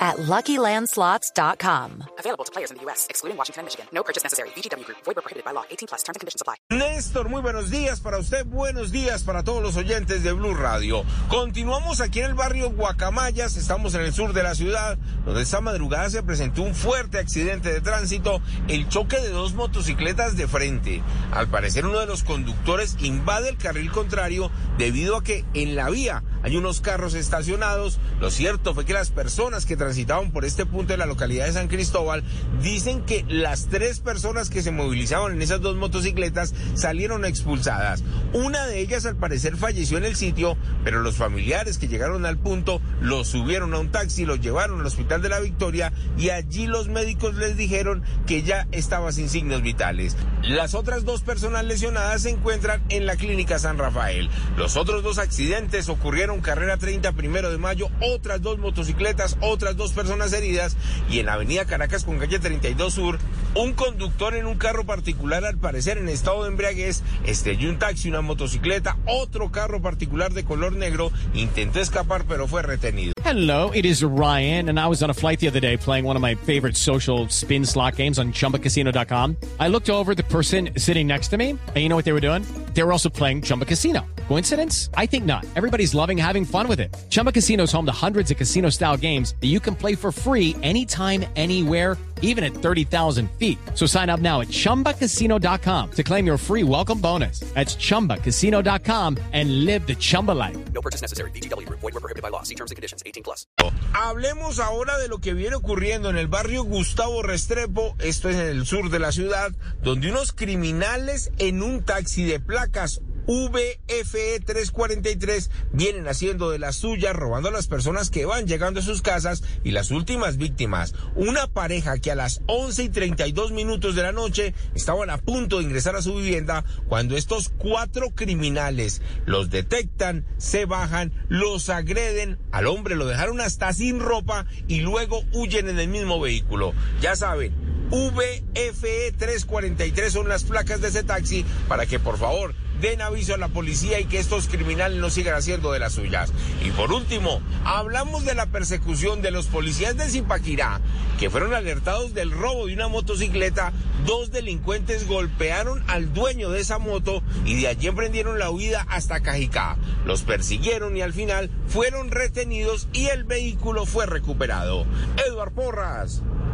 at LuckyLandSlots.com. Available to players in the U.S., excluding Washington and Michigan. No purchase necessary. VGW Group. Void where prohibited by law. 18 plus. Terms and conditions apply. Néstor, muy buenos días para usted, buenos días para todos los oyentes de Blue Radio. Continuamos aquí en el barrio Guacamayas, estamos en el sur de la ciudad, donde esta madrugada se presentó un fuerte accidente de tránsito, el choque de dos motocicletas de frente. Al parecer uno de los conductores invade el carril contrario debido a que en la vía hay unos carros estacionados. Lo cierto fue que las personas que transitaban por este punto de la localidad de San Cristóbal dicen que las tres personas que se movilizaban en esas dos motocicletas salieron expulsadas. Una de ellas al parecer falleció en el sitio, pero los familiares que llegaron al punto los subieron a un taxi, los llevaron al hospital de la Victoria y allí los médicos les dijeron que ya estaba sin signos vitales. Las otras dos personas lesionadas se encuentran en la clínica San Rafael. Los otros dos accidentes ocurrieron carrera 30 primero de mayo, otras dos motocicletas, otras dos personas heridas y en Avenida Caracas con calle 32 Sur, un conductor en un carro particular al parecer en estado de embriaguez estrelló un taxi, una motocicleta, otro carro particular de color negro, intentó escapar pero fue retenido. Hello, it is Ryan and I was on a flight the other day playing one of my favorite social spin slot games on chumbacasino.com. I looked over the person sitting next to me and you know what they were doing? They were also playing Chumba Casino. Coincidence? I think not. Everybody's loving having fun with it. Chumba Casino is home to hundreds of casino style games that you can play for free anytime, anywhere, even at 30,000 feet. So sign up now at chumbacasino.com to claim your free welcome bonus. That's chumbacasino.com and live the Chumba life. No purchase necessary. VGW Group. Void where prohibited by law. See terms and conditions. 18 plus. Hablemos ahora de lo que viene ocurriendo en el barrio Gustavo Restrepo, esto es en el sur de la ciudad, donde unos criminales en un taxi de placas VFE 343 vienen haciendo de las suyas, robando a las personas que van llegando a sus casas y las últimas víctimas, una pareja que a las 11 y 32 minutos de la noche estaban a punto de ingresar a su vivienda cuando estos cuatro criminales los detectan, se bajan, los agreden, al hombre lo dejaron hasta sin ropa y luego huyen en el mismo vehículo. Ya saben, VFE 343 son las placas de ese taxi para que por favor den aviso a la policía y que estos criminales no sigan haciendo de las suyas. Y por último, hablamos de la persecución de los policías de Zipaquirá, que fueron alertados del robo de una motocicleta. Dos delincuentes golpearon al dueño de esa moto y de allí emprendieron la huida hasta Cajicá. Los persiguieron y al final fueron retenidos y el vehículo fue recuperado. Eduard Porras,